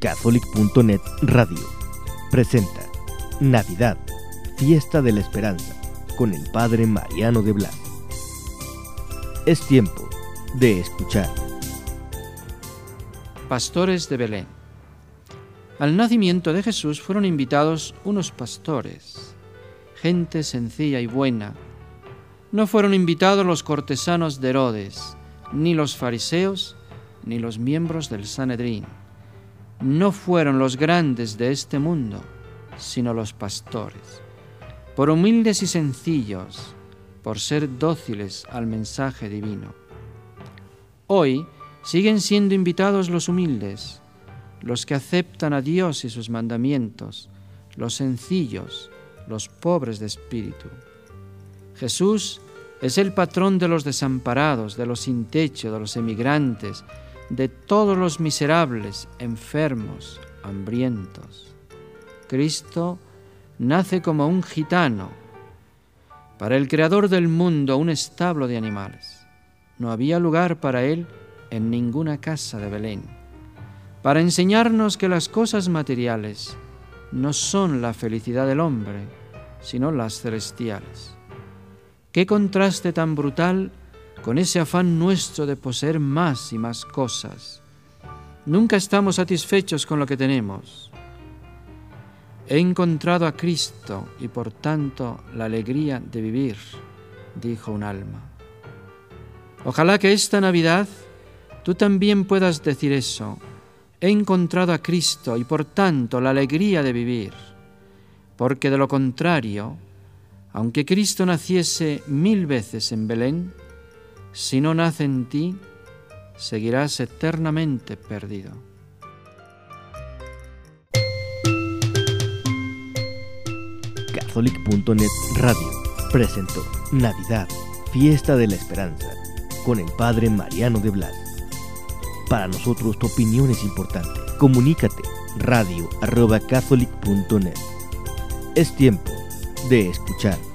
Catholic.net Radio presenta Navidad, Fiesta de la Esperanza, con el Padre Mariano de Blas. Es tiempo de escuchar. Pastores de Belén. Al nacimiento de Jesús fueron invitados unos pastores, gente sencilla y buena. No fueron invitados los cortesanos de Herodes, ni los fariseos, ni los miembros del Sanedrín no fueron los grandes de este mundo, sino los pastores. Por humildes y sencillos, por ser dóciles al mensaje divino. Hoy siguen siendo invitados los humildes, los que aceptan a Dios y sus mandamientos, los sencillos, los pobres de espíritu. Jesús es el patrón de los desamparados, de los sin techo, de los emigrantes, de todos los miserables, enfermos, hambrientos. Cristo nace como un gitano, para el Creador del mundo un establo de animales. No había lugar para él en ninguna casa de Belén, para enseñarnos que las cosas materiales no son la felicidad del hombre, sino las celestiales. Qué contraste tan brutal con ese afán nuestro de poseer más y más cosas. Nunca estamos satisfechos con lo que tenemos. He encontrado a Cristo y por tanto la alegría de vivir, dijo un alma. Ojalá que esta Navidad tú también puedas decir eso. He encontrado a Cristo y por tanto la alegría de vivir, porque de lo contrario, aunque Cristo naciese mil veces en Belén, si no nace en ti, seguirás eternamente perdido. Catholic.net Radio presentó Navidad, Fiesta de la Esperanza, con el Padre Mariano de Blas. Para nosotros tu opinión es importante. Comunícate radio arroba catholic.net. Es tiempo de escuchar.